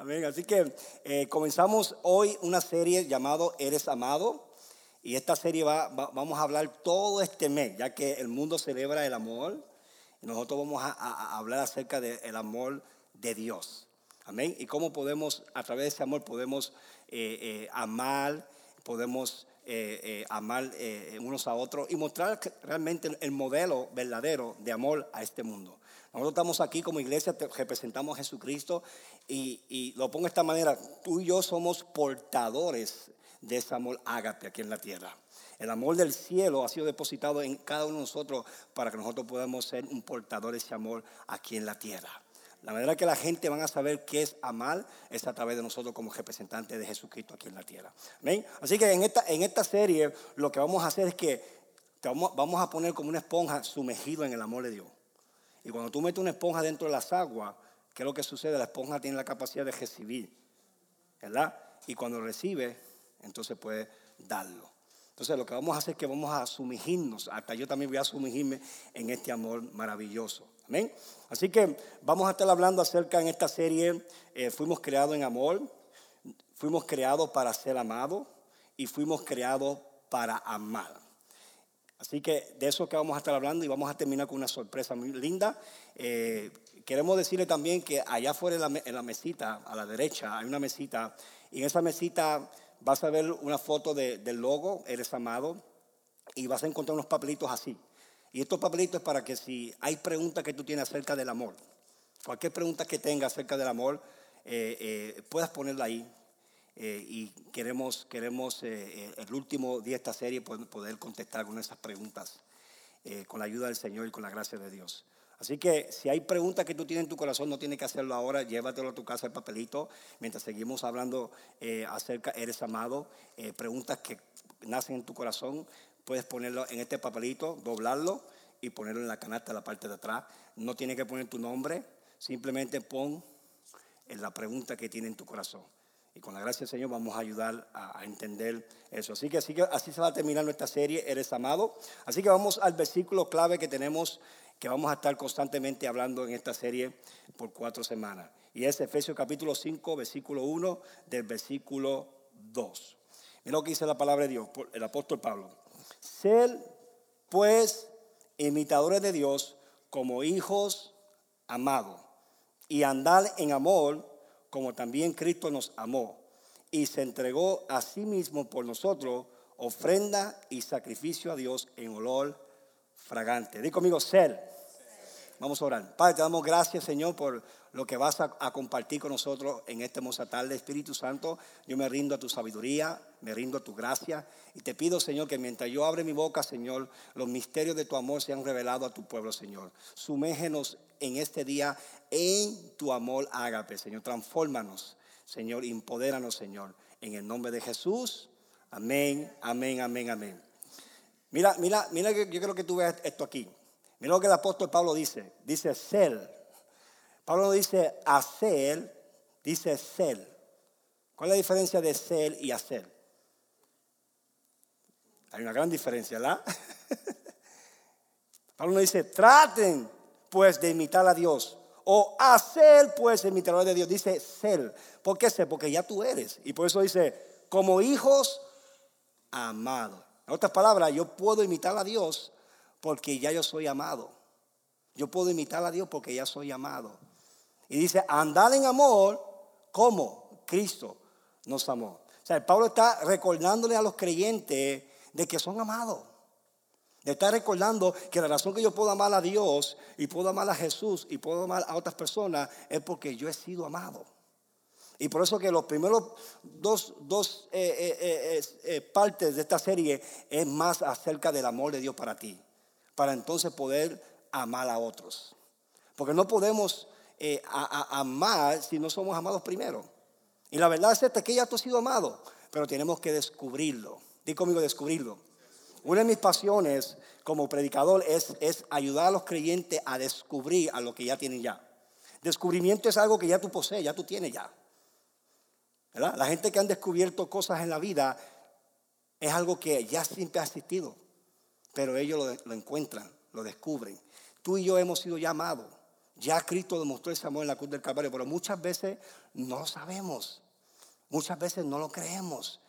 Amén. Así que eh, comenzamos hoy una serie llamado Eres Amado. Y esta serie va, vamos a hablar todo este mes, ya que el mundo celebra el amor. Y nosotros vamos a, hablar acerca del amor de Dios. Amén. Y cómo podemos, a través de ese amor, podemos eh, eh, amar, podemos amar unos a otros y mostrar realmente el modelo verdadero de amor a este mundo. Nosotros estamos aquí como iglesia, representamos a Jesucristo y, lo pongo de esta manera, tú y yo somos portadores de ese amor ágape aquí en la tierra. El amor del cielo ha sido depositado en cada uno de nosotros para que nosotros podamos ser un portador de ese amor aquí en la tierra. La manera que la gente van a saber qué es amar es a través de nosotros como representantes de Jesucristo aquí en la tierra. Así que en esta, en esta serie lo que vamos a hacer es que vamos, vamos a poner como una esponja sumergido en el amor de Dios. Y cuando tú metes una esponja dentro de las aguas, ¿qué es lo que sucede? La esponja tiene la capacidad de recibir, ¿verdad? Y cuando recibe, entonces puede darlo. Entonces lo que vamos a hacer es que vamos a sumergirnos, hasta yo también voy a sumergirme en este amor maravilloso. Así que vamos a estar hablando acerca en esta serie, eh, fuimos creados en amor, fuimos creados para ser amados y fuimos creados para amar. Así que de eso que vamos a estar hablando y vamos a terminar con una sorpresa muy linda. Eh, queremos decirle también que allá afuera en la, mesita, a la derecha, hay una mesita y en esa mesita vas a ver una foto del logo, Eres Amado, y vas a encontrar unos papelitos así. Y estos papelitos es para que si hay preguntas que tú tienes acerca del amor, cualquier pregunta que tengas acerca del amor, eh, eh, puedas ponerla ahí eh, y queremos, queremos el último día de esta serie poder, contestar con esas preguntas con la ayuda del Señor y con la gracia de Dios. Así que si hay preguntas que tú tienes en tu corazón, no tienes que hacerlo ahora, llévatelo a tu casa el papelito, mientras seguimos hablando acerca, eres amado, preguntas que nacen en tu corazón, puedes ponerlo en este papelito, doblarlo y ponerlo en la canasta de la parte de atrás. No tienes que poner tu nombre, simplemente pon en la pregunta que tiene en tu corazón. Y con la gracia del Señor vamos a ayudar a, entender eso. Así que, así que así se va a terminar nuestra serie, Eres amado. Así que vamos al versículo clave que tenemos, que vamos a estar constantemente hablando en esta serie por cuatro semanas. Y es Efesios capítulo 5, versículo 1 del versículo 2. Mira lo que dice la palabra de Dios, el apóstol Pablo. Ser pues imitadores de Dios como hijos amados y andar en amor como también Cristo nos amó y se entregó a sí mismo por nosotros, ofrenda y sacrificio a Dios en olor fragante. Dí conmigo, ser. Vamos a orar. Padre, te damos gracias, Señor, por lo que vas a, compartir con nosotros en este hermosa tarde. Espíritu Santo, yo me rindo a tu sabiduría, me rindo a tu gracia. Y te pido, Señor, que mientras yo abre mi boca, Señor, los misterios de tu amor sean revelados a tu pueblo, Señor. Sumégenos en este día en tu amor ágape, Señor. Transfórmanos, Señor. Empodéranos, Señor. En el nombre de Jesús. Amén, amén, amén, amén. Mira, mira, mira, yo creo que tú veas esto aquí. Mira lo que el apóstol Pablo dice. Dice ser. Pablo no dice hacer, dice ser. ¿Cuál es la diferencia de ser y hacer? Hay una gran diferencia, ¿verdad? Pablo no dice traten pues de imitar a Dios. O hacer pues imitador de Dios. Dice ser. ¿Por qué ser? Porque ya tú eres. Y por eso dice, como hijos amados. En otras palabras, yo puedo imitar a Dios porque ya yo soy amado. Yo puedo imitar a Dios porque ya soy amado. Y dice, andar en amor como Cristo nos amó. O sea, Pablo está recordándole a los creyentes de que son amados. De estar recordando que la razón que yo puedo amar a Dios y puedo amar a Jesús y puedo amar a otras personas es porque yo he sido amado. Y por eso que los primeros dos, dos eh, eh, eh, partes de esta serie es más acerca del amor de Dios para ti para entonces poder amar a otros. Porque no podemos eh, amar si no somos amados primero. Y la verdad es que ya tú has sido amado, pero tenemos que descubrirlo. Dí conmigo descubrirlo. Una de mis pasiones como predicador es, es ayudar a los creyentes a descubrir a lo que ya tienen ya. Descubrimiento es algo que ya tú posees, ya tú tienes ya. La gente que han descubierto cosas en la vida es algo que ya siempre ha existido pero ellos lo, encuentran, lo descubren. Tú y yo hemos sido llamados. Ya Cristo demostró ese amor en la cruz del Calvario, pero muchas veces no lo sabemos. Muchas veces no lo creemos.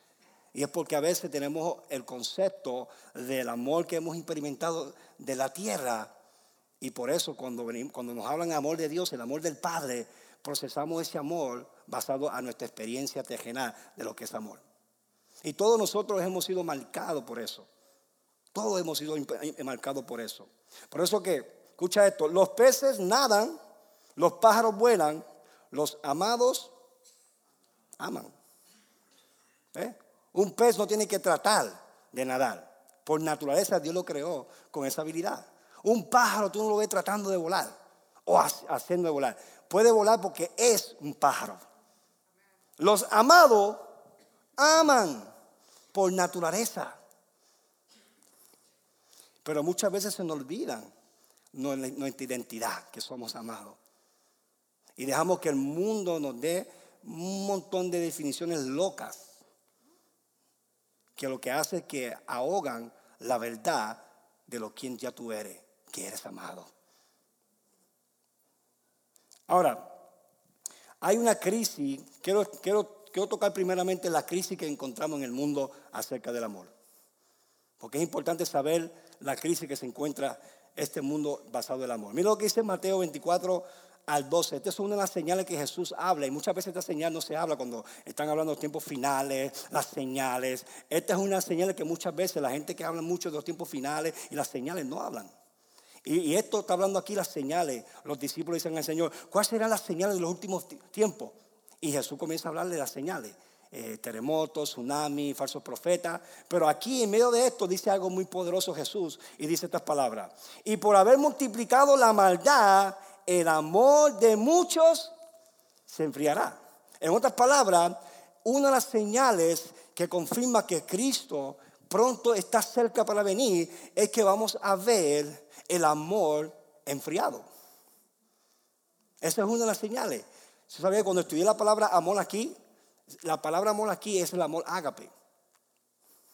Y es porque a veces tenemos el concepto del amor que hemos experimentado de la tierra. Y por eso cuando, venimos, cuando nos hablan amor de Dios, el amor del Padre, procesamos ese amor basado a nuestra experiencia terrenal de lo que es amor. Y todos nosotros hemos sido marcados por eso. Todos hemos sido marcados por eso. Por eso que, escucha esto, los peces nadan, los pájaros vuelan, los amados aman. ¿Eh? Un pez no tiene que tratar de nadar. Por naturaleza Dios lo creó con esa habilidad. Un pájaro tú no lo ves tratando de volar o haciendo de volar. Puede volar porque es un pájaro. Los amados aman por naturaleza. Pero muchas veces se nos olvidan nuestra identidad, que somos amados. Y dejamos que el mundo nos dé un montón de definiciones locas que lo que hace es que ahogan la verdad de lo quien ya tú eres, que eres amado. Ahora, hay una crisis, quiero, quiero, quiero tocar primeramente la crisis que encontramos en el mundo acerca del amor. Porque es importante saber la crisis que se encuentra este mundo basado en el amor. Mira lo que dice Mateo 24, al 12. Esta es una de las señales que Jesús habla y muchas veces esta señal no se habla cuando están hablando de los tiempos finales, las señales. Esta es una señal que muchas veces la gente que habla mucho de los tiempos finales y las señales no hablan. Y, esto está hablando aquí las señales. Los discípulos dicen al Señor, ¿cuáles serán las señales de los últimos tiempos? Y Jesús comienza a hablar de las señales. Eh, terremotos, tsunami, falsos profetas. Pero aquí en medio de esto dice algo muy poderoso Jesús y dice estas palabras. Y por haber multiplicado la maldad, el amor de muchos se enfriará. En otras palabras, una de las señales que confirma que Cristo pronto está cerca para venir es que vamos a ver el amor enfriado. Esa es una de las señales. ¿Se sabía cuando estudié la palabra amor aquí? La palabra amor aquí es el amor ágape.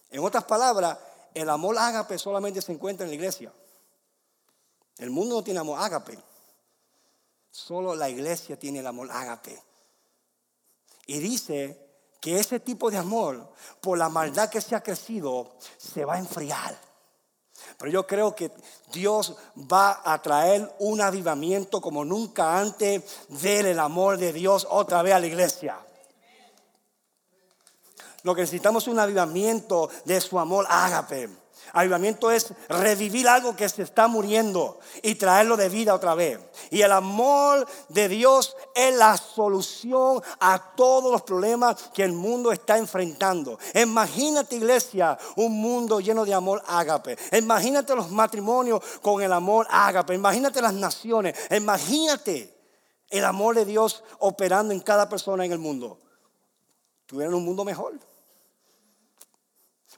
En otras palabras, el amor ágape solamente se encuentra en la iglesia. El mundo no tiene amor ágape. Solo la iglesia tiene el amor ágape. Y dice que ese tipo de amor, por la maldad que se ha crecido, se va a enfriar. Pero yo creo que Dios va a traer un avivamiento como nunca antes del amor de Dios otra vez a la iglesia. Lo que necesitamos es un avivamiento de su amor ágape. Avivamiento es revivir algo que se está muriendo y traerlo de vida otra vez. Y el amor de Dios es la solución a todos los problemas que el mundo está enfrentando. Imagínate, iglesia, un mundo lleno de amor ágape. Imagínate los matrimonios con el amor ágape. Imagínate las naciones. Imagínate el amor de Dios operando en cada persona en el mundo. Tuvieran un mundo mejor.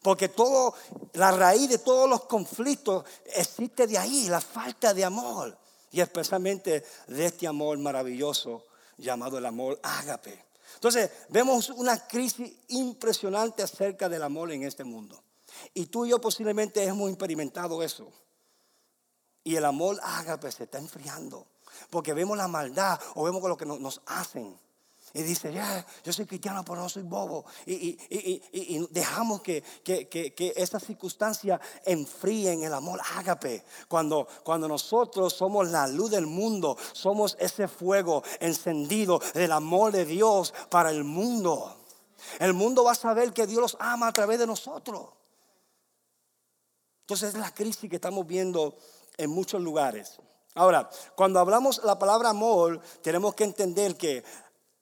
Porque todo, la raíz de todos los conflictos existe de ahí, la falta de amor. Y especialmente de este amor maravilloso llamado el amor ágape. Entonces, vemos una crisis impresionante acerca del amor en este mundo. Y tú y yo posiblemente hemos experimentado eso. Y el amor ágape se está enfriando. Porque vemos la maldad o vemos lo que nos hacen. Y dice, ya, yo soy cristiano, pero no soy bobo. Y, dejamos que, que, que, esa circunstancia enfríen el amor ágape. Cuando, cuando nosotros somos la luz del mundo, somos ese fuego encendido del amor de Dios para el mundo. El mundo va a saber que Dios los ama a través de nosotros. Entonces es la crisis que estamos viendo en muchos lugares. Ahora, cuando hablamos la palabra amor, tenemos que entender que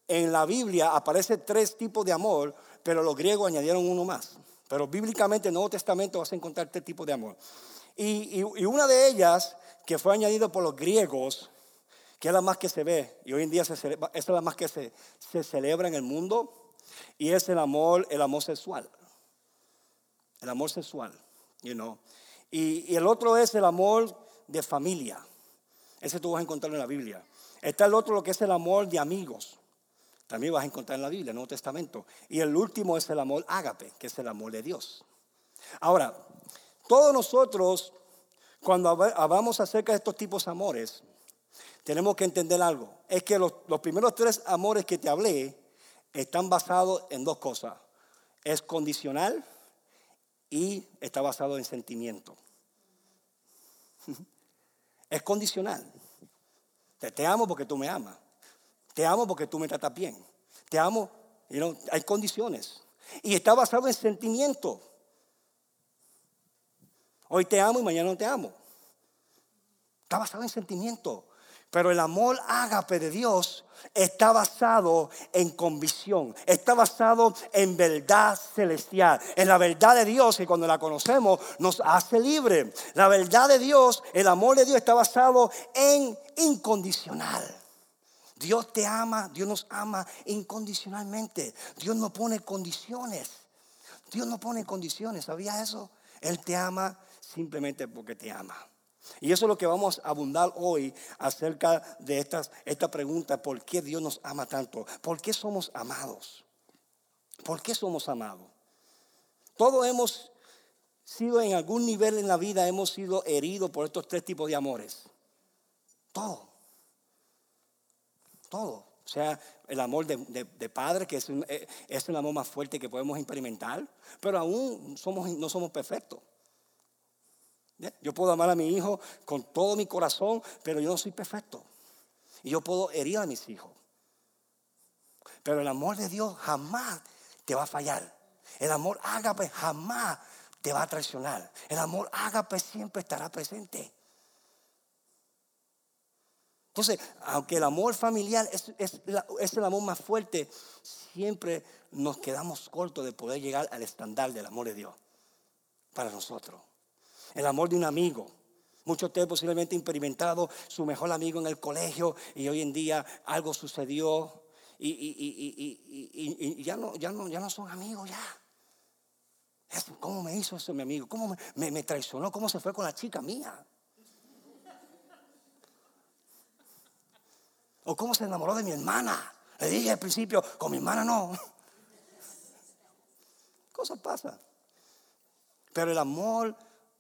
en la Biblia aparece tres tipos de amor, pero los griegos añadieron uno más. Pero bíblicamente en el Nuevo Testamento vas a encontrar tres tipos de amor. Y, una de ellas, que fue añadida por los griegos, que es la más que se ve, y hoy en día es la más que se, celebra en el mundo, y es el amor, el amor sexual. El amor sexual, you y, y el otro es el amor de familia. Ese tú vas a encontrarlo en la Biblia. Está el otro, lo que es el amor de amigos. También vas a encontrar en la Biblia, en el Nuevo Testamento. Y el último es el amor ágape, que es el amor de Dios. Ahora, todos nosotros, cuando hablamos acerca de estos tipos de amores, tenemos que entender algo. Es que los, los primeros tres amores que te hablé están basados en dos cosas. Es condicional y está basado en sentimiento. Es condicional. Te, te amo porque tú me amas. Te amo porque tú me tratas bien. Te amo, hay condiciones. Y está basado en sentimiento. Hoy te amo y mañana no te amo. Está basado en sentimiento. Pero el amor ágape de Dios está basado en convicción, está basado en verdad celestial, en la verdad de Dios que cuando la conocemos nos hace libre. La verdad de Dios, el amor de Dios está basado en incondicional. Dios te ama, Dios nos ama incondicionalmente. Dios no pone condiciones. Dios no pone condiciones, ¿sabía eso? Él te ama simplemente porque te ama. Y eso es lo que vamos a abundar hoy acerca de esta pregunta, ¿por qué Dios nos ama tanto? ¿Por qué somos amados? ¿Por qué somos amados? Todos hemos sido en algún nivel en la vida, hemos sido heridos por estos tres tipos de amores. Todo. O sea, el amor de, padre, que es, eh, es el amor más fuerte que podemos experimentar, pero aún somos, no somos perfectos. Yo puedo amar a mi hijo con todo mi corazón, pero yo no soy perfecto. Y yo puedo herir a mis hijos. Pero el amor de Dios jamás te va a fallar. El amor ágape jamás te va a traicionar. El amor ágape siempre estará presente. Entonces, aunque el amor familiar es, el amor más fuerte, siempre nos quedamos cortos de poder llegar al estándar del amor de Dios para nosotros el amor de un amigo. Muchos de ustedes posiblemente han experimentado su mejor amigo en el colegio y hoy en día algo sucedió y, ya, no, son amigos ya. ¿Cómo me hizo eso mi amigo? ¿Cómo me, traicionó? ¿Cómo se fue con la chica mía? ¿O cómo se enamoró de mi hermana? Le dije al principio, con mi hermana no. Cosas pasan. Pero el amor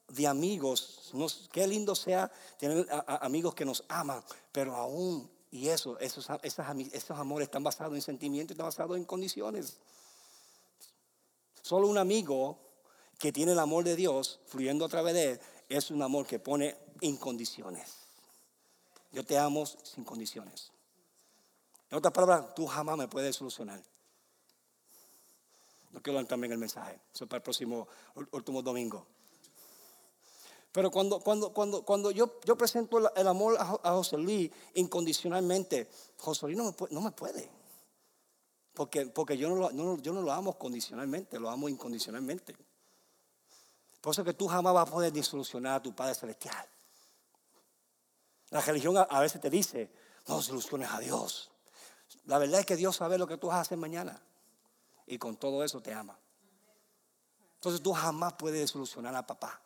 de amigos. qué lindo sea tener amigos que nos aman, pero aún, y eso, esos, esos, amores están basados en sentimientos, están basados en condiciones. Solo un amigo que tiene el amor de Dios fluyendo a través de él es un amor que pone incondiciones. Yo te amo sin condiciones. En otras palabras, tú jamás me puedes solucionar. No quiero dar también el mensaje. Eso para el próximo último domingo. Pero cuando, cuando, cuando, cuando yo, yo presento el amor a, José Luis incondicionalmente, José Luis no me, puede, no me puede. Porque, porque yo, no lo, no, yo no lo amo condicionalmente, lo amo incondicionalmente. Por eso que tú jamás vas a poder disolucionar a tu Padre Celestial. La religión a, veces te dice, no soluciones a Dios. La verdad es que Dios sabe lo que tú vas a hacer mañana. Y con todo eso te ama. Entonces tú jamás puedes solucionar a papá.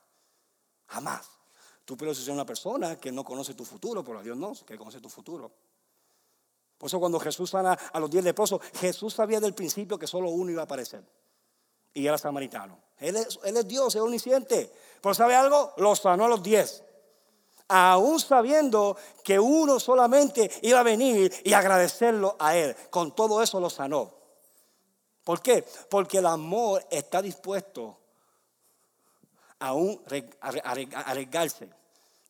Jamás. Tú puedes ser una persona que no conoce tu futuro, pero Dios no, que conoce tu futuro. Por eso cuando Jesús sana a los diez leprosos, Jesús sabía del principio que solo uno iba a aparecer. Y era samaritano. Él es, él es Dios, es omnisciente. Pero ¿sabe algo? Lo sanó a los diez. Aún sabiendo que uno solamente iba a venir y agradecerlo a Él. Con todo eso lo sanó. ¿Por qué? Porque el amor está dispuesto aún arriesgarse,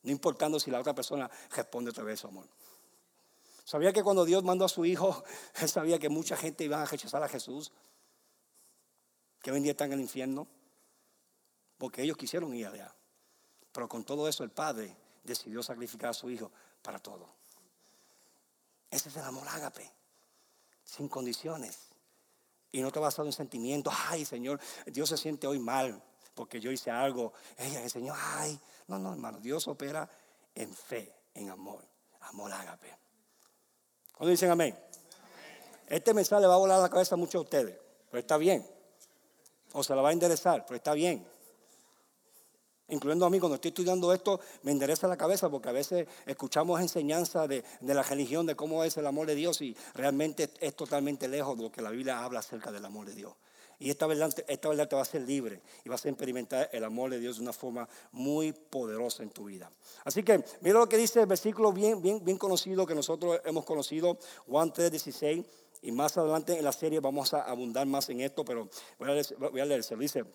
no importando si la otra persona responde otra vez su amor. ¿Sabía que cuando Dios mandó a su hijo, él sabía que mucha gente iba a rechazar a Jesús? Que hoy están en el infierno. Porque ellos quisieron ir allá. Pero con todo eso el Padre decidió sacrificar a su hijo para todo. Ese es el amor ágape, sin condiciones. Y no está basado en sentimientos. Ay, Señor, Dios se siente hoy mal porque yo hice algo. Ella, el Señor, ay, no, no, hermano, Dios opera en fe, en amor, amor ágape. ¿Cuándo dicen amén? Este mensaje le va a volar la cabeza a muchos de ustedes, pero está bien. O se la va a enderezar, pero está bien. Incluyendo a mí, cuando estoy estudiando esto, me endereza la cabeza porque a veces escuchamos enseñanza de, de, la religión, de cómo es el amor de Dios y realmente es totalmente lejos de lo que la Biblia habla acerca del amor de Dios. Y esta verdad, esta verdad te va a hacer libre y vas a experimentar el amor de Dios de una forma muy poderosa en tu vida. Así que mira lo que dice el versículo bien, bien, bien conocido que nosotros hemos conocido, Juan 3, 16. Y más adelante en la serie vamos a abundar más en esto, pero voy a, leer, voy a Dice,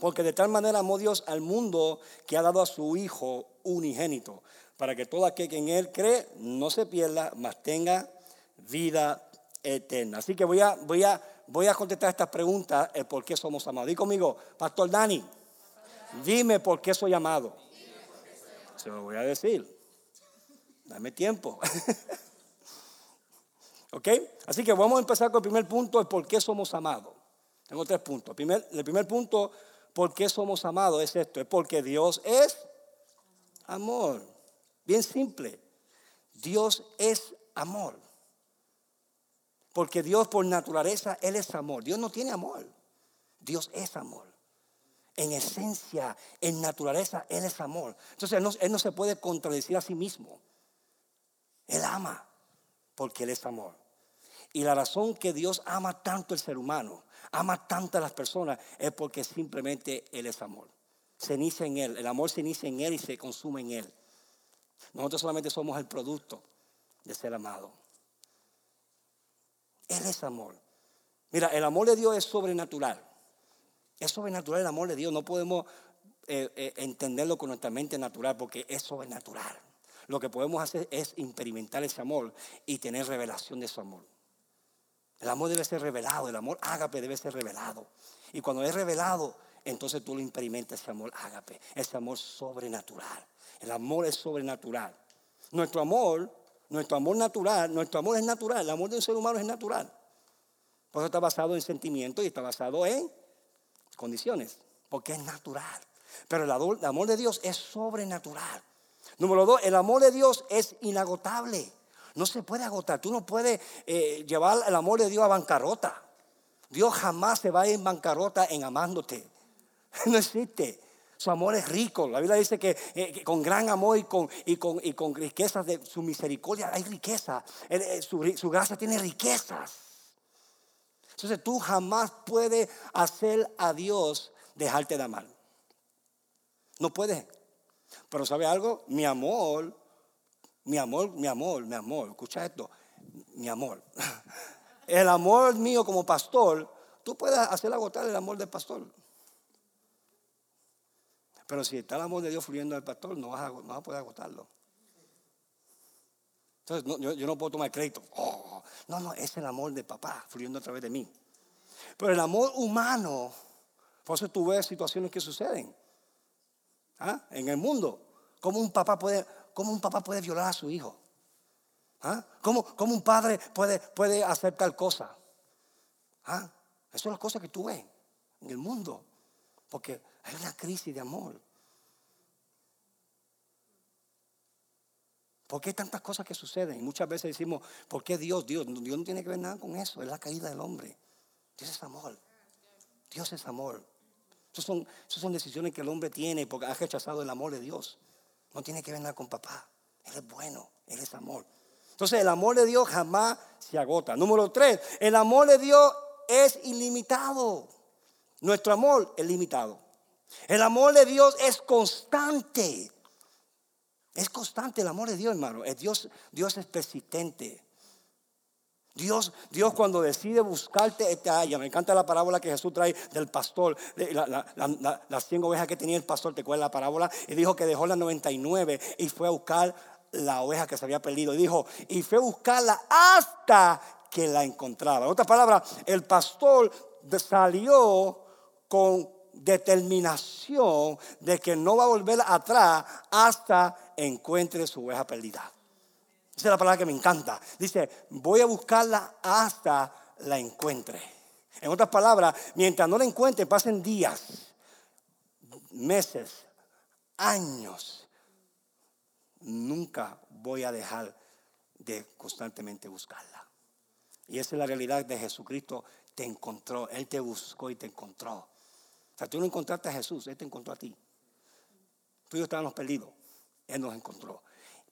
porque de tal manera amó Dios al mundo que ha dado a su Hijo unigénito, para que todo aquel que en Él cree no se pierda, mas tenga vida eterna. Así que voy a, voy a voy a contestar estas preguntas, el por qué somos amados. Dí conmigo, Pastor Dani, dime por qué soy amado. Se lo voy a decir. Dame tiempo. ¿Ok? Así que vamos a empezar con el primer punto, el por qué somos amados. Tengo tres puntos. Primer, el primer punto, por qué somos amados, es esto. Es porque Dios es amor. Bien simple. Dios es amor. Porque Dios por naturaleza, Él es amor. Dios no tiene amor. Dios es amor. En esencia, en naturaleza, Él es amor. Entonces Él no, se puede contradecir a sí mismo. Él ama porque Él es amor. Y la razón que Dios ama tanto el ser humano, ama tanto a las personas, es porque simplemente Él es amor. Se inicia en Él. El amor se inicia en Él y se consume en Él. Nosotros solamente somos el producto de ser amado. Él es amor. Mira, el amor de Dios es sobrenatural. Es sobrenatural el amor de Dios. No podemos eh, eh, entenderlo con nuestra mente natural porque es sobrenatural. Lo que podemos hacer es experimentar ese amor y tener revelación de su amor. El amor debe ser revelado, el amor ágape debe ser revelado. Y cuando es revelado, entonces tú lo experimentas ese amor ágape, ese amor sobrenatural. El amor es sobrenatural. Nuestro amor nuestro amor natural, nuestro amor es natural, el amor de un ser humano es natural. Por eso está basado en sentimientos y está basado en condiciones, porque es natural. Pero el amor de Dios es sobrenatural. Número dos, el amor de Dios es inagotable. No se puede agotar. Tú no puedes eh, llevar el amor de Dios a bancarrota. Dios jamás se va a ir en bancarrota en amándote. No existe. Su amor es rico. La Biblia dice eh, que, con gran amor y con, y, con, y con riquezas de su misericordia hay riqueza. Eh, su, su gracia tiene riquezas. Entonces tú jamás puedes hacer a Dios dejarte de amar. No puedes. Pero ¿sabe algo? Mi amor, mi amor, mi amor, mi amor, escucha esto, mi amor. El amor mío como pastor, tú puedes hacer agotar el amor del pastor. Pero si está el amor de Dios fluyendo al pastor, no vas a, poder agotarlo. Entonces, yo, no puedo tomar crédito. Oh, no, no, es el amor de papá fluyendo a través de mí. Pero el amor humano, por eso tú ves situaciones que suceden ¿ah? en el mundo. ¿Cómo un papá puede, cómo un papá puede violar a su hijo? ¿Ah? ¿Cómo, un padre puede, puede hacer tal cosa? ¿Ah? Esas son las cosas que tú ves en el mundo. Porque hay una crisis de amor. ¿Por qué hay tantas cosas que suceden? Y muchas veces decimos, ¿por qué Dios? Dios, Dios no tiene que ver nada con eso. Es la caída del hombre. Dios es amor. Dios es amor. Esas son, son decisiones que el hombre tiene porque ha rechazado el amor de Dios. No tiene que ver nada con papá. Él es bueno. Él es amor. Entonces el amor de Dios jamás se agota. Número tres, el amor de Dios es ilimitado. Nuestro amor es limitado. El amor de Dios es constante. Es constante el amor de Dios, hermano. Dios, Dios es persistente. Dios, Dios cuando decide buscarte, te halla. Me encanta la parábola que Jesús trae del pastor, las 100 ovejas que tenía el pastor, ¿te acuerdas la parábola? Y dijo que dejó las 99 y fue a buscar la oveja que se había perdido. Y dijo, y fue a buscarla hasta que la encontraba. En otras palabras, el pastor salió con determinación de que no va a volver atrás hasta encuentre su oveja perdida. Esa es la palabra que me encanta. Dice, voy a buscarla hasta la encuentre. En otras palabras, mientras no la encuentre, pasen días, meses, años. Nunca voy a dejar de constantemente buscarla. Y esa es la realidad de Jesucristo. Te encontró, Él te buscó y te encontró sea, tú no encontraste a Jesús, Él te encontró a ti. Tú y yo estábamos perdidos. Él nos encontró.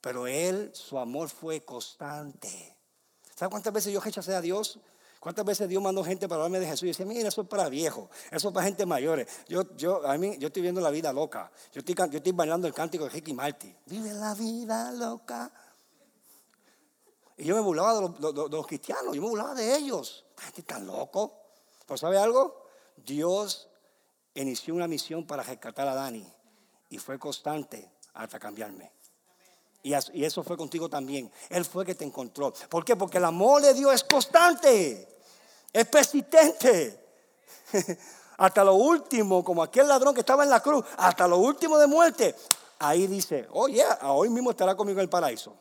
Pero Él, su amor fue constante. ¿Sabes cuántas veces yo rechacé a Dios? ¿Cuántas veces Dios mandó gente para hablarme de Jesús? Y decía, mira, eso es para viejos, eso es para gente mayores. Yo, yo, a mí, yo estoy viendo la vida loca. Yo estoy, yo estoy bailando el cántico de Ricky Martin. Vive la vida loca. Y yo me burlaba de los, cristianos, yo me burlaba de ellos. Gente tan loco. Pero ¿sabe algo? Dios inició una misión para rescatar a Dani y fue constante hasta cambiarme. Y eso fue contigo también. Él fue que te encontró. ¿Por qué? Porque el amor de Dios es constante, es persistente. hasta lo último, como aquel ladrón que estaba en la cruz, hasta lo último de muerte. Ahí dice, oye, oh, hoy mismo estará conmigo en el paraíso.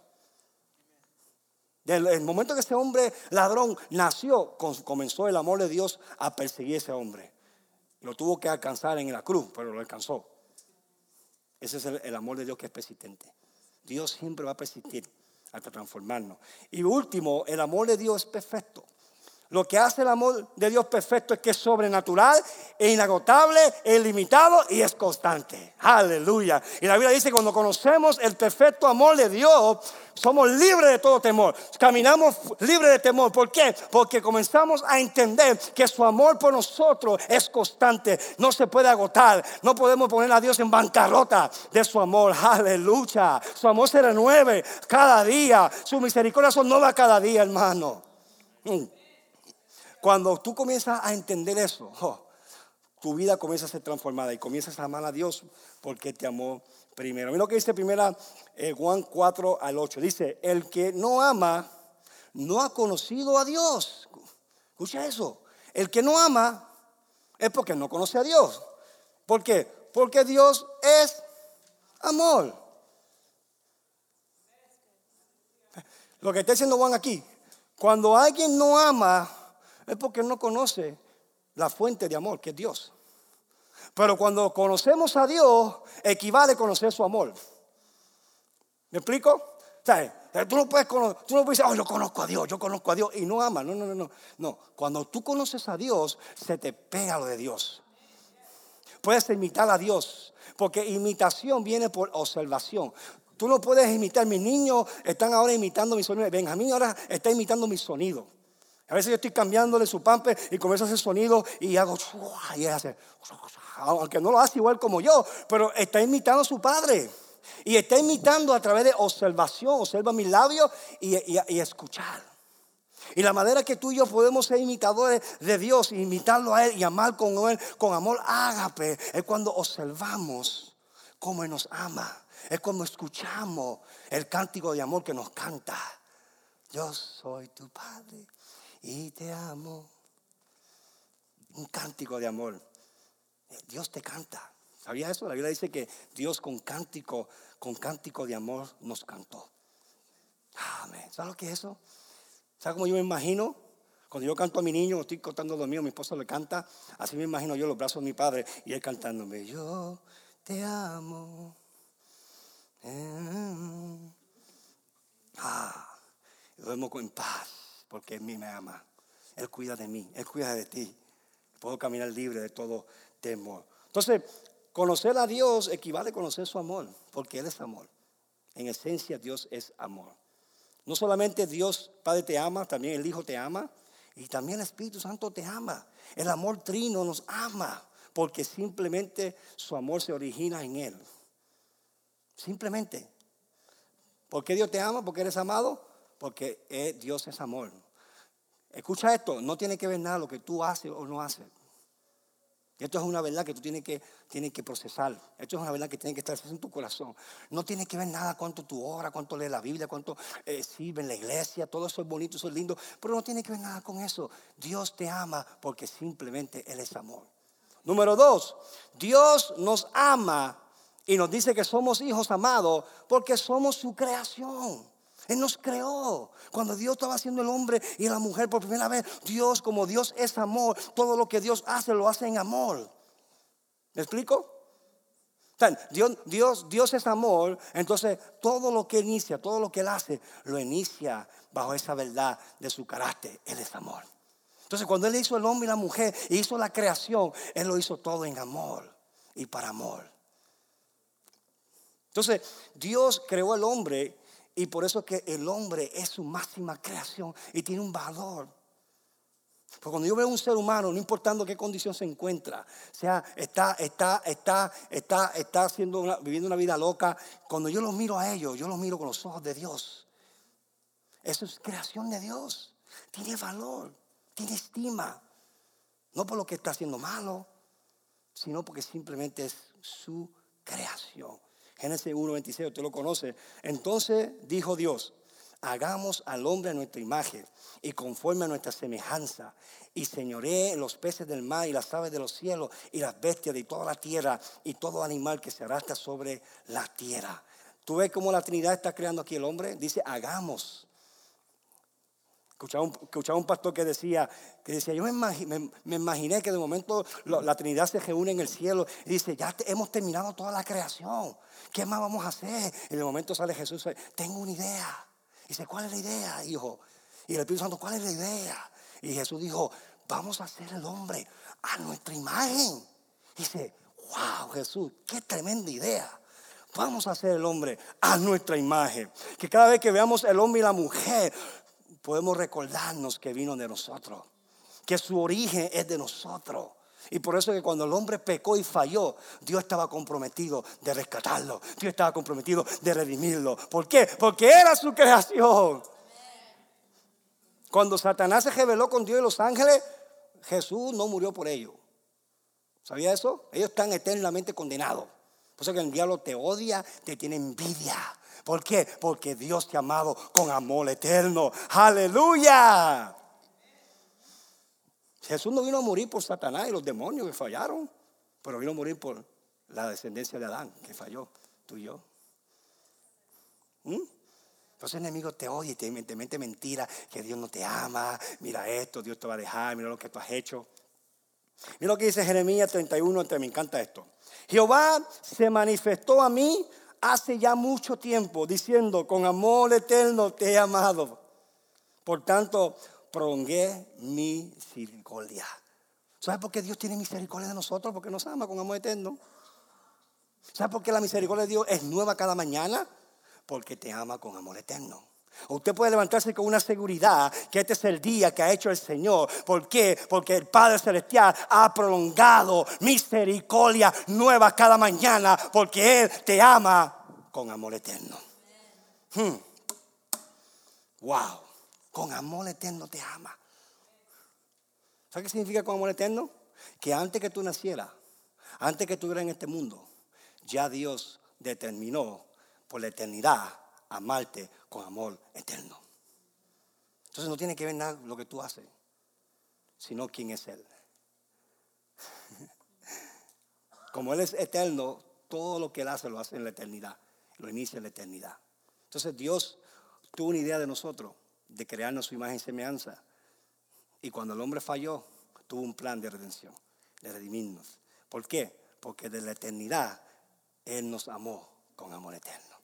Desde el momento que ese hombre ladrón nació, comenzó el amor de Dios a perseguir a ese hombre. Lo tuvo que alcanzar en la cruz, pero lo alcanzó. Ese es el, amor de Dios que es persistente. Dios siempre va a persistir hasta transformarnos. Y último, el amor de Dios es perfecto. Lo que hace el amor de Dios perfecto es que es sobrenatural, e inagotable, e ilimitado y es constante. Aleluya. Y la Biblia dice, cuando conocemos el perfecto amor de Dios, somos libres de todo temor. Caminamos libres de temor. ¿Por qué? Porque comenzamos a entender que su amor por nosotros es constante. No se puede agotar. No podemos poner a Dios en bancarrota de su amor. Aleluya. Su amor se renueve cada día. Su misericordia son nueva cada día, hermano. Cuando tú comienzas a entender eso, tu vida comienza a ser transformada y comienzas a amar a Dios porque te amó primero. Mira lo que dice primera eh, Juan 4 al 8. Dice, el que no ama no ha conocido a Dios. Escucha eso. El que no ama es porque no conoce a Dios. ¿Por qué? Porque Dios es amor. Lo que está diciendo Juan aquí, cuando alguien no ama, es porque no conoce la fuente de amor, que es Dios. Pero cuando conocemos a Dios, equivale a conocer su amor. ¿Me explico? tú no puedes tú no puedes decir, oh, yo conozco a Dios, yo conozco a Dios y no ama. No, no, no, no. No, cuando tú conoces a Dios, se te pega lo de Dios. Puedes imitar a Dios, porque imitación viene por observación. Tú no puedes imitar, mis niños están ahora imitando mi sonido. Benjamín ahora está imitando mi sonido. A veces yo estoy cambiándole su pampe y comienza a hacer sonido y hago y hace, aunque no lo hace igual como yo, pero está imitando a su padre. Y está imitando a través de observación, observa mis labios y, y, escuchar. Y la manera que tú y yo podemos ser imitadores de Dios, imitarlo a Él y amar con Él, con amor ágape, es cuando observamos cómo Él nos ama. Es cuando escuchamos el cántico de amor que nos canta. Yo soy tu Padre y te amo. Un cántico de amor. Dios te canta. ¿Sabía eso? La Biblia dice que Dios con cántico, con cántico de amor nos cantó. Amén. ¿Sabes lo que es eso? ¿Sabes cómo yo me imagino? Cuando yo canto a mi niño, estoy contando lo mío, mi esposa le canta, así me imagino yo los brazos de mi padre y él cantándome, yo te amo. Ah, duermo en paz porque Él me ama. Él cuida de mí, Él cuida de ti. Puedo caminar libre de todo temor. Entonces, conocer a Dios equivale a conocer su amor, porque Él es amor. En esencia, Dios es amor. No solamente Dios Padre te ama, también el Hijo te ama y también el Espíritu Santo te ama. El amor trino nos ama porque simplemente su amor se origina en Él. Simplemente. ¿Por qué Dios te ama? Porque eres amado porque Dios es amor. Escucha esto, no tiene que ver nada lo que tú haces o no haces. Esto es una verdad que tú tienes que, tienes que procesar. Esto es una verdad que tiene que estar en tu corazón. No tiene que ver nada cuánto tú oras, cuánto lees la Biblia, cuánto eh, sirve en la iglesia. Todo eso es bonito, eso es lindo. Pero no tiene que ver nada con eso. Dios te ama porque simplemente Él es amor. Número dos, Dios nos ama y nos dice que somos hijos amados porque somos su creación. Él nos creó. Cuando Dios estaba haciendo el hombre y la mujer por primera vez, Dios, como Dios es amor, todo lo que Dios hace lo hace en amor. ¿Me explico? Dios, Dios, Dios es amor, entonces todo lo que inicia, todo lo que Él hace, lo inicia bajo esa verdad de su carácter. Él es amor. Entonces cuando Él hizo el hombre y la mujer y hizo la creación, Él lo hizo todo en amor y para amor. Entonces Dios creó al hombre y por eso que el hombre es su máxima creación y tiene un valor. Porque cuando yo veo un ser humano, no importando qué condición se encuentra, sea, está, está, está, está, está haciendo viviendo una vida loca, cuando yo los miro a ellos, yo los miro con los ojos de Dios. Eso es creación de Dios. Tiene valor, tiene estima. No por lo que está haciendo malo, sino porque simplemente es su creación. Génesis 1.26, usted lo conoce. Entonces dijo Dios, hagamos al hombre a nuestra imagen y conforme a nuestra semejanza. Y señoré los peces del mar y las aves de los cielos y las bestias de toda la tierra y todo animal que se arrastra sobre la tierra. ¿Tú ves cómo la Trinidad está creando aquí el hombre? Dice, hagamos. Escuchaba un, escuchaba un, pastor que decía, que decía, yo me, imaginé, que de momento la, Trinidad se reúne en el cielo y dice, ya hemos terminado toda la creación. ¿Qué más vamos a hacer? Y de momento sale Jesús dice, tengo una idea. Dice, ¿cuál es la idea, hijo? Y el Espíritu Santo, ¿cuál es la idea? Y Jesús dijo, vamos a hacer el hombre a nuestra imagen. Dice, wow, Jesús, qué tremenda idea. Vamos a hacer el hombre a nuestra imagen. Que cada vez que veamos el hombre y la mujer, podemos recordarnos que vino de nosotros, que su origen es de nosotros. Y por eso que cuando el hombre pecó y falló, Dios estaba comprometido de rescatarlo. Dios estaba comprometido de redimirlo. ¿Por qué? Porque era su creación. Cuando Satanás se rebeló con Dios y los ángeles, Jesús no murió por ellos. ¿Sabía eso? Ellos están eternamente condenados. Por eso que el diablo te odia, te tiene envidia. ¿Por qué? Porque Dios te ha amado con amor eterno. Aleluya. Jesús no vino a morir por Satanás y los demonios que fallaron, pero vino a morir por la descendencia de Adán que falló, tú y yo. ¿Mm? Entonces el enemigo te oye te, te mente mentira, que Dios no te ama, mira esto, Dios te va a dejar, mira lo que tú has hecho. Mira lo que dice Jeremías 31, me encanta esto. Jehová se manifestó a mí hace ya mucho tiempo, diciendo, con amor eterno te he amado. Por tanto, prolongué mi misericordia. ¿Sabes por qué Dios tiene misericordia de nosotros? Porque nos ama con amor eterno. ¿Sabes por qué la misericordia de Dios es nueva cada mañana? Porque te ama con amor eterno. Usted puede levantarse con una seguridad que este es el día que ha hecho el Señor. ¿Por qué? Porque el Padre Celestial ha prolongado misericordia nueva cada mañana porque Él te ama con amor eterno. Hmm. Wow, con amor eterno te ama. ¿Sabes qué significa con amor eterno? Que antes que tú nacieras, antes que estuvieras en este mundo, ya Dios determinó por la eternidad amarte con amor eterno. Entonces no tiene que ver nada lo que tú haces, sino quién es Él. Como Él es eterno, todo lo que Él hace lo hace en la eternidad, lo inicia en la eternidad. Entonces Dios tuvo una idea de nosotros, de crearnos su imagen y semejanza. Y cuando el hombre falló, tuvo un plan de redención, de redimirnos. ¿Por qué? Porque de la eternidad Él nos amó con amor eterno.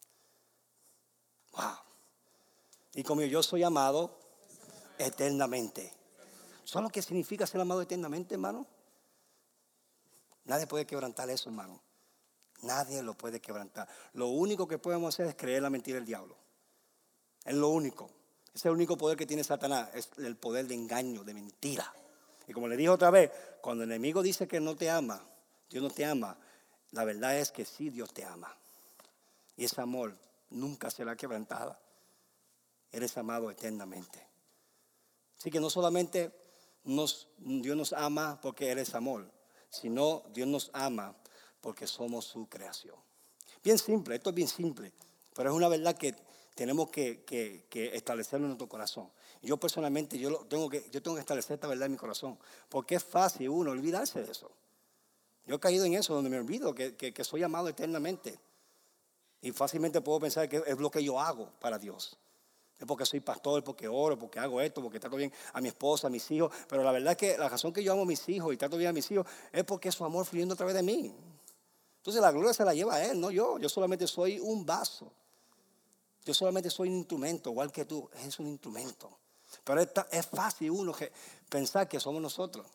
Y como yo soy amado eternamente. ¿Sabes lo que significa ser amado eternamente, hermano? Nadie puede quebrantar eso, hermano. Nadie lo puede quebrantar. Lo único que podemos hacer es creer la mentira del diablo. Es lo único. Es el único poder que tiene Satanás. Es el poder de engaño, de mentira. Y como le dije otra vez, cuando el enemigo dice que no te ama, Dios no te ama, la verdad es que sí Dios te ama. Y ese amor nunca será quebrantada. Eres amado eternamente. Así que no solamente Dios nos ama porque eres amor, sino Dios nos ama porque somos su creación. Bien simple, esto es bien simple, pero es una verdad que tenemos que, que, establecerlo en nuestro corazón. Yo personalmente, yo, tengo que, yo tengo que establecer esta verdad en mi corazón, porque es fácil uno olvidarse de eso. Yo he caído en eso, donde me olvido que, que soy amado eternamente. Y fácilmente puedo pensar que es lo que yo hago para Dios. Es porque soy pastor, porque oro, porque hago esto, porque trato bien a mi esposa, a mis hijos. Pero la verdad es que la razón que yo amo a mis hijos y trato bien a mis hijos es porque es su amor fluyendo a través de mí. Entonces la gloria se la lleva a Él, no yo. Yo solamente soy un vaso. Yo solamente soy un instrumento, igual que tú. Es un instrumento. Pero es fácil uno pensar que somos nosotros. ¿Me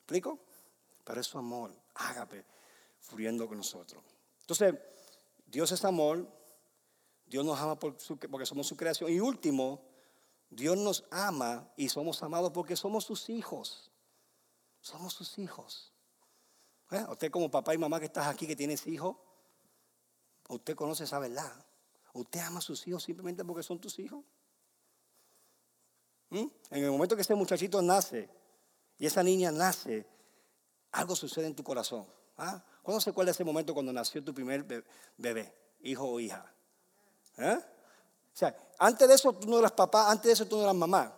explico? Pero es su amor, ágape, fluyendo con nosotros. Entonces, Dios es amor, Dios nos ama porque somos su creación. Y último, Dios nos ama y somos amados porque somos sus hijos. Somos sus hijos. ¿Eh? Usted como papá y mamá que estás aquí, que tienes hijos, usted conoce esa verdad. Usted ama a sus hijos simplemente porque son tus hijos. ¿Mm? En el momento que ese muchachito nace y esa niña nace, algo sucede en tu corazón. ¿Ah? ¿Cuándo se acuerda ese momento cuando nació tu primer bebé, hijo o hija? ¿Eh? O sea, antes de eso tú no eras papá, antes de eso tú no eras mamá.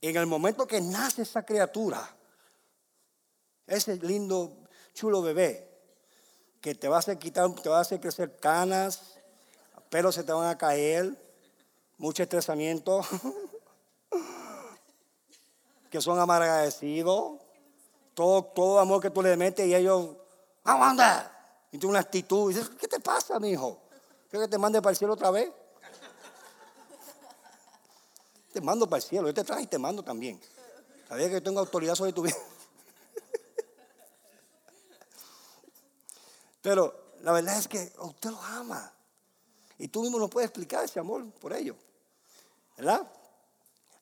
En el momento que nace esa criatura, ese lindo, chulo bebé, que te va a hacer quitar, te va a hacer crecer canas, pelos se te van a caer, mucho estresamiento, que son amargecidos, todo, todo amor que tú le metes y ellos, aguanta, y tú una actitud, y dices, ¿qué te pasa, mi hijo? ¿Quieres que te mande para el cielo otra vez? Te mando para el cielo, yo te traje y te mando también. Sabía que tengo autoridad sobre tu vida. Pero la verdad es que usted lo ama. Y tú mismo no puedes explicar ese amor por ello. ¿Verdad?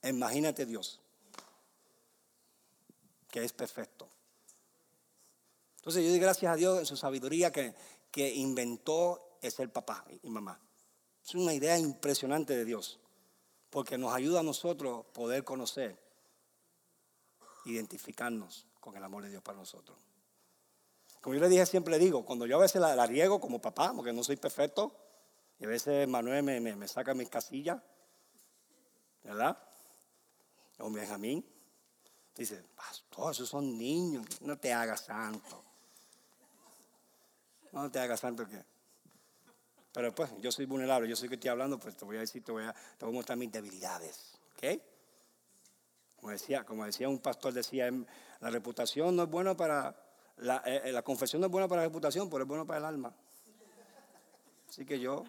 Imagínate Dios, que es perfecto. Entonces yo doy gracias a Dios en su sabiduría que, que inventó el papá y mamá. Es una idea impresionante de Dios, porque nos ayuda a nosotros poder conocer, identificarnos con el amor de Dios para nosotros. Como yo le dije, siempre digo, cuando yo a veces la, riego como papá, porque no soy perfecto, y a veces Manuel me, me, saca mis casillas, ¿verdad? O Benjamín, dice, pastor, esos son niños, no te hagas santo. No te hagas santo que. Pero pues, yo soy vulnerable, yo soy que estoy hablando, pues te voy a decir, te voy a, te voy a mostrar mis debilidades. ¿Ok? Como decía, como decía un pastor, decía, la reputación no es buena para eh, eh, la, confesión no es buena para la reputación, pero es buena para el alma. Así que yo,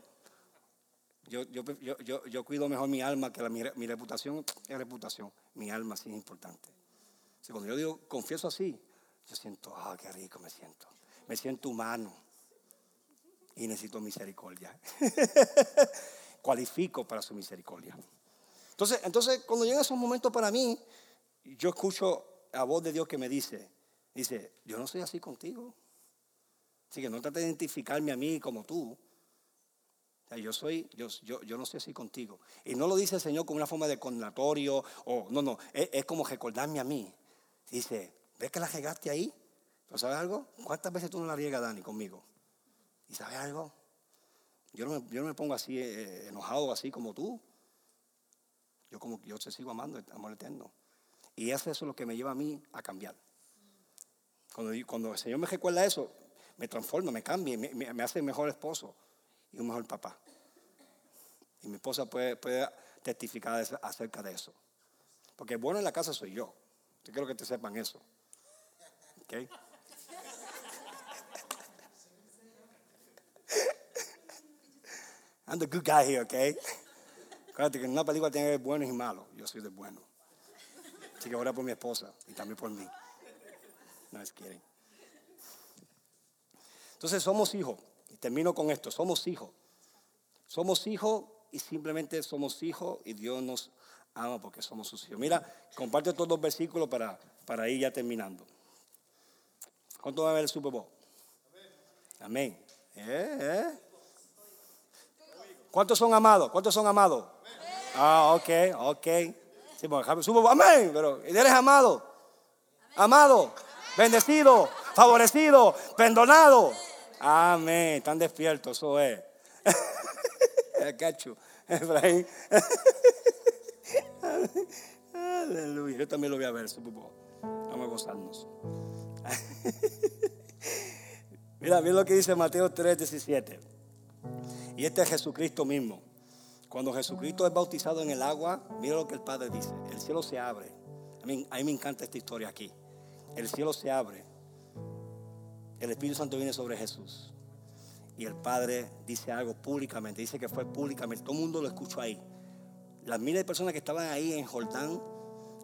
yo, yo, yo, cuido mejor mi alma que la, mi, reputación es reputación. Mi alma sí es importante. cuando yo digo, confieso así, yo siento, ah, qué rico me siento. Me siento humano y necesito misericordia. Cualifico para su misericordia. Entonces, entonces, cuando llegan esos momentos para mí, yo escucho a voz de Dios que me dice, Dice, yo no soy así contigo. Así que no trate de identificarme a mí como tú. yo soy, yo, yo, yo, no soy así contigo. Y no lo dice el Señor como una forma de condenatorio o no, no, es, como recordarme a mí. Dice, ¿ves que la regaste ahí? ¿Pero sabes algo? ¿Cuántas veces tú no la riegas, Dani, conmigo? ¿Y sabes algo? Yo no me, pongo así eh, enojado, así como tú. Yo como yo te sigo amando, amor eterno. Y eso es lo que me lleva a mí a cambiar. Cuando, el Señor me recuerda eso, me transforma, me cambia, me, hace mejor esposo y un mejor papá. Y mi esposa puede, puede testificar acerca de eso. Porque bueno en la casa soy yo. Yo quiero que te sepan eso. ¿Ok? I'm the good guy here, ¿ok? Acuérdate que en una película tiene buenos y malos. Yo soy de bueno. Así que ora por mi esposa y también por mí. No es quieren. Entonces somos hijos. Y termino con esto. Somos hijos. Somos hijos y simplemente somos hijos y Dios nos ama porque somos sus hijos. Mira, comparte estos dos versículos para, para ir ya terminando. ¿Cuánto va a ver el Super Bowl? Amén. ¿Eh? ¿Eh? ¿Cuántos son amados? ¿Cuántos son amados? Ah, ok, ok. Sí, bueno, amén, pero eres amado. Amado bendecido, favorecido, perdonado. Amén. Están despiertos, eso es. Cacho, Efraín. Aleluya. Yo también lo voy a ver, Vamos a gozarnos. mira, mira lo que dice Mateo 3, 17. Y este es Jesucristo mismo. Cuando Jesucristo es bautizado en el agua, mira lo que el Padre dice. El cielo se abre. A mí, me encanta esta historia aquí el cielo se abre, el Espíritu Santo viene sobre Jesús y el Padre dice algo públicamente, dice que fue públicamente, todo el mundo lo escuchó ahí. Las miles de personas que estaban ahí en Jordán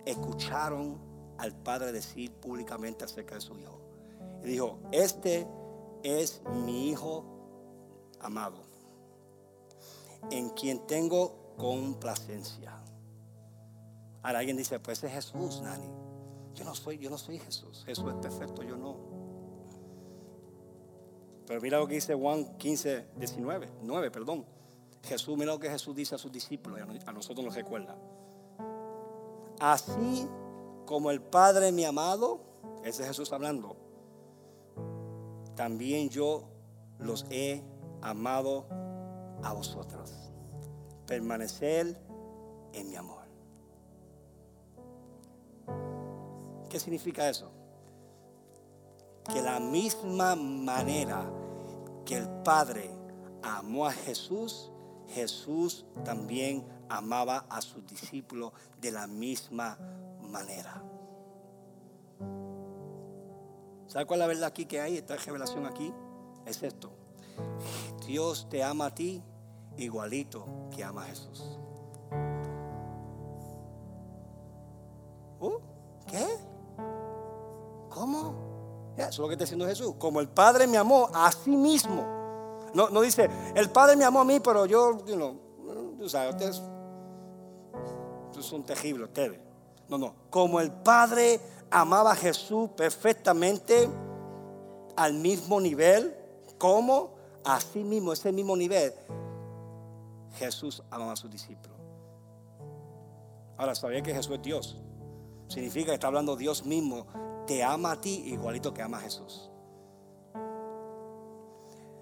escucharon al Padre decir públicamente acerca de su Hijo. Y dijo, este es mi Hijo amado, en quien tengo complacencia. Ahora alguien dice, pues es Jesús, Nani. Yo no soy, yo no soy Jesús. Jesús es perfecto, yo no. Pero mira lo que dice Juan 15, 19, 9, perdón. Jesús, mira lo que Jesús dice a sus discípulos, a nosotros nos recuerda. Así como el Padre ha amado, ese es Jesús hablando, también yo los he amado a vosotros. Permanecer en mi amor. ¿Qué significa eso? Que la misma manera que el Padre amó a Jesús, Jesús también amaba a sus discípulos de la misma manera. ¿Sabe cuál es la verdad aquí que hay? Esta revelación aquí es esto. Dios te ama a ti igualito que ama a Jesús. ¿Uh? ¿Qué? ¿Cómo? Eso es lo que está diciendo Jesús. Como el Padre me amó a sí mismo. No, no dice, el Padre me amó a mí, pero yo, you know, tú sabes, ustedes, son terribles, ustedes. No, no. Como el Padre amaba a Jesús perfectamente al mismo nivel, como así mismo, ese mismo nivel, Jesús amaba a sus discípulos. Ahora, ¿sabía que Jesús es Dios? Significa que está hablando Dios mismo, te ama a ti igualito que ama a Jesús.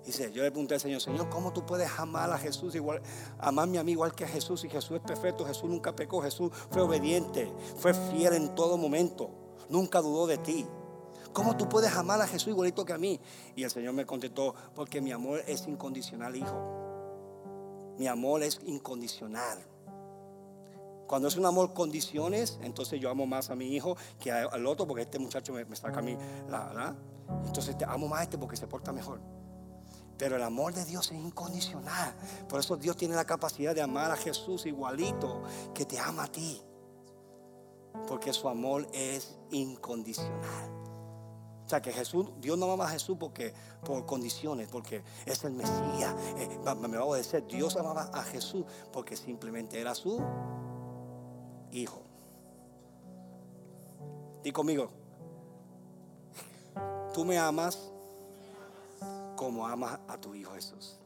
Dice, yo le pregunté al Señor, Señor, ¿cómo tú puedes amar a Jesús igual, amarme a mí igual que a Jesús? Y Jesús es perfecto, Jesús nunca pecó, Jesús fue obediente, fue fiel en todo momento, nunca dudó de ti. ¿Cómo tú puedes amar a Jesús igualito que a mí? Y el Señor me contestó, porque mi amor es incondicional, hijo. Mi amor es incondicional. Cuando es un amor condiciones, entonces yo amo más a mi hijo que al otro, porque este muchacho me, saca a mí, la, Entonces te amo más a este porque se porta mejor. Pero el amor de Dios es incondicional. Por eso Dios tiene la capacidad de amar a Jesús igualito que te ama a ti. Porque su amor es incondicional. O sea que Jesús, Dios no amaba a Jesús porque, por condiciones, porque es el Mesías. Eh, me va a decir, Dios amaba a Jesús porque simplemente era su hijo. Di conmigo, tú me amas como amas a tu Hijo Jesús.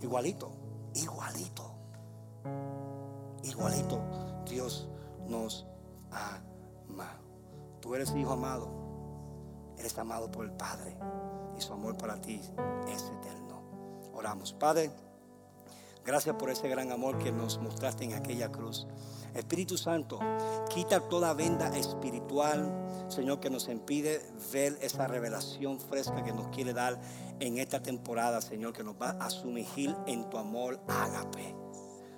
Igualito, igualito, igualito. Dios nos ama. Tú eres hijo amado. Eres amado por el Padre. Y su amor para ti es eterno. Oramos. Padre, gracias por ese gran amor que nos mostraste en aquella cruz. Espíritu Santo, quita toda venda espiritual, Señor, que nos impide ver esa revelación fresca que nos quiere dar en esta temporada, Señor, que nos va a sumergir en tu amor ágape.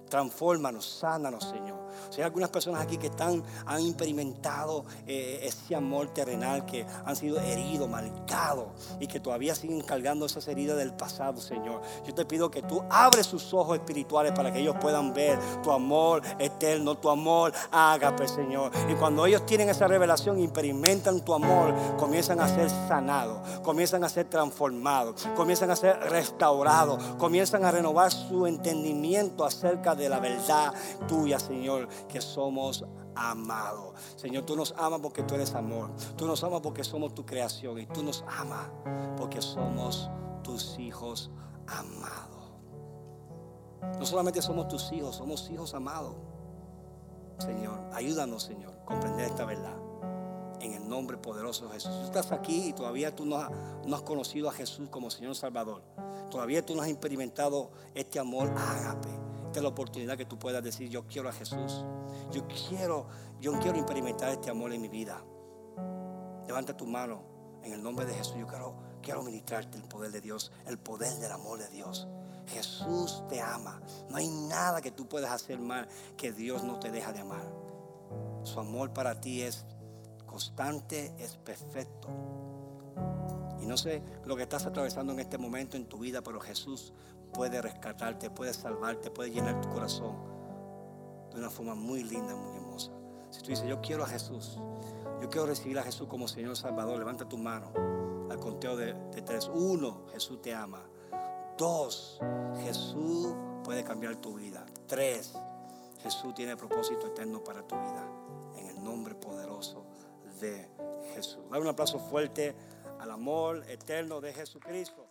Transfórmanos, sánanos, Señor. Si hay algunas personas aquí que están, han experimentado eh, ese amor terrenal, que han sido heridos, marcados y que todavía siguen cargando esas heridas del pasado, Señor. Yo te pido que tú abres sus ojos espirituales para que ellos puedan ver tu amor eterno, tu amor ágape, Señor. Y cuando ellos tienen esa revelación experimentan tu amor, comienzan a ser sanados, comienzan a ser transformados, comienzan a ser restaurados, comienzan a renovar su entendimiento acerca de la verdad tuya, Señor, que somos amados. Señor, tú nos amas porque tú eres amor. Tú nos amas porque somos tu creación. Y tú nos amas porque somos tus hijos amados. No solamente somos tus hijos, somos hijos amados. Señor, ayúdanos, Señor, a comprender esta verdad. En el nombre poderoso de Jesús. Tú estás aquí y todavía tú no has, no has conocido a Jesús como Señor Salvador. Todavía tú no has experimentado este amor ágape la oportunidad que tú puedas decir, yo quiero a Jesús. Yo quiero, yo quiero experimentar este amor en mi vida. Levanta tu mano en el nombre de Jesús. Yo quiero, quiero ministrarte el poder de Dios, el poder del amor de Dios. Jesús te ama. No hay nada que tú puedas hacer mal que Dios no te deja de amar. Su amor para ti es constante, es perfecto. Y no sé lo que estás atravesando en este momento en tu vida, pero Jesús puede rescatarte, puede salvarte, puede llenar tu corazón de una forma muy linda, muy hermosa. Si tú dices, yo quiero a Jesús, yo quiero recibir a Jesús como Señor Salvador, levanta tu mano al conteo de, tres. Uno, Jesús te ama. Dos, Jesús puede cambiar tu vida. Tres, Jesús tiene propósito eterno para tu vida. En el nombre poderoso de Jesús. Dar un aplauso fuerte al amor eterno de Jesucristo.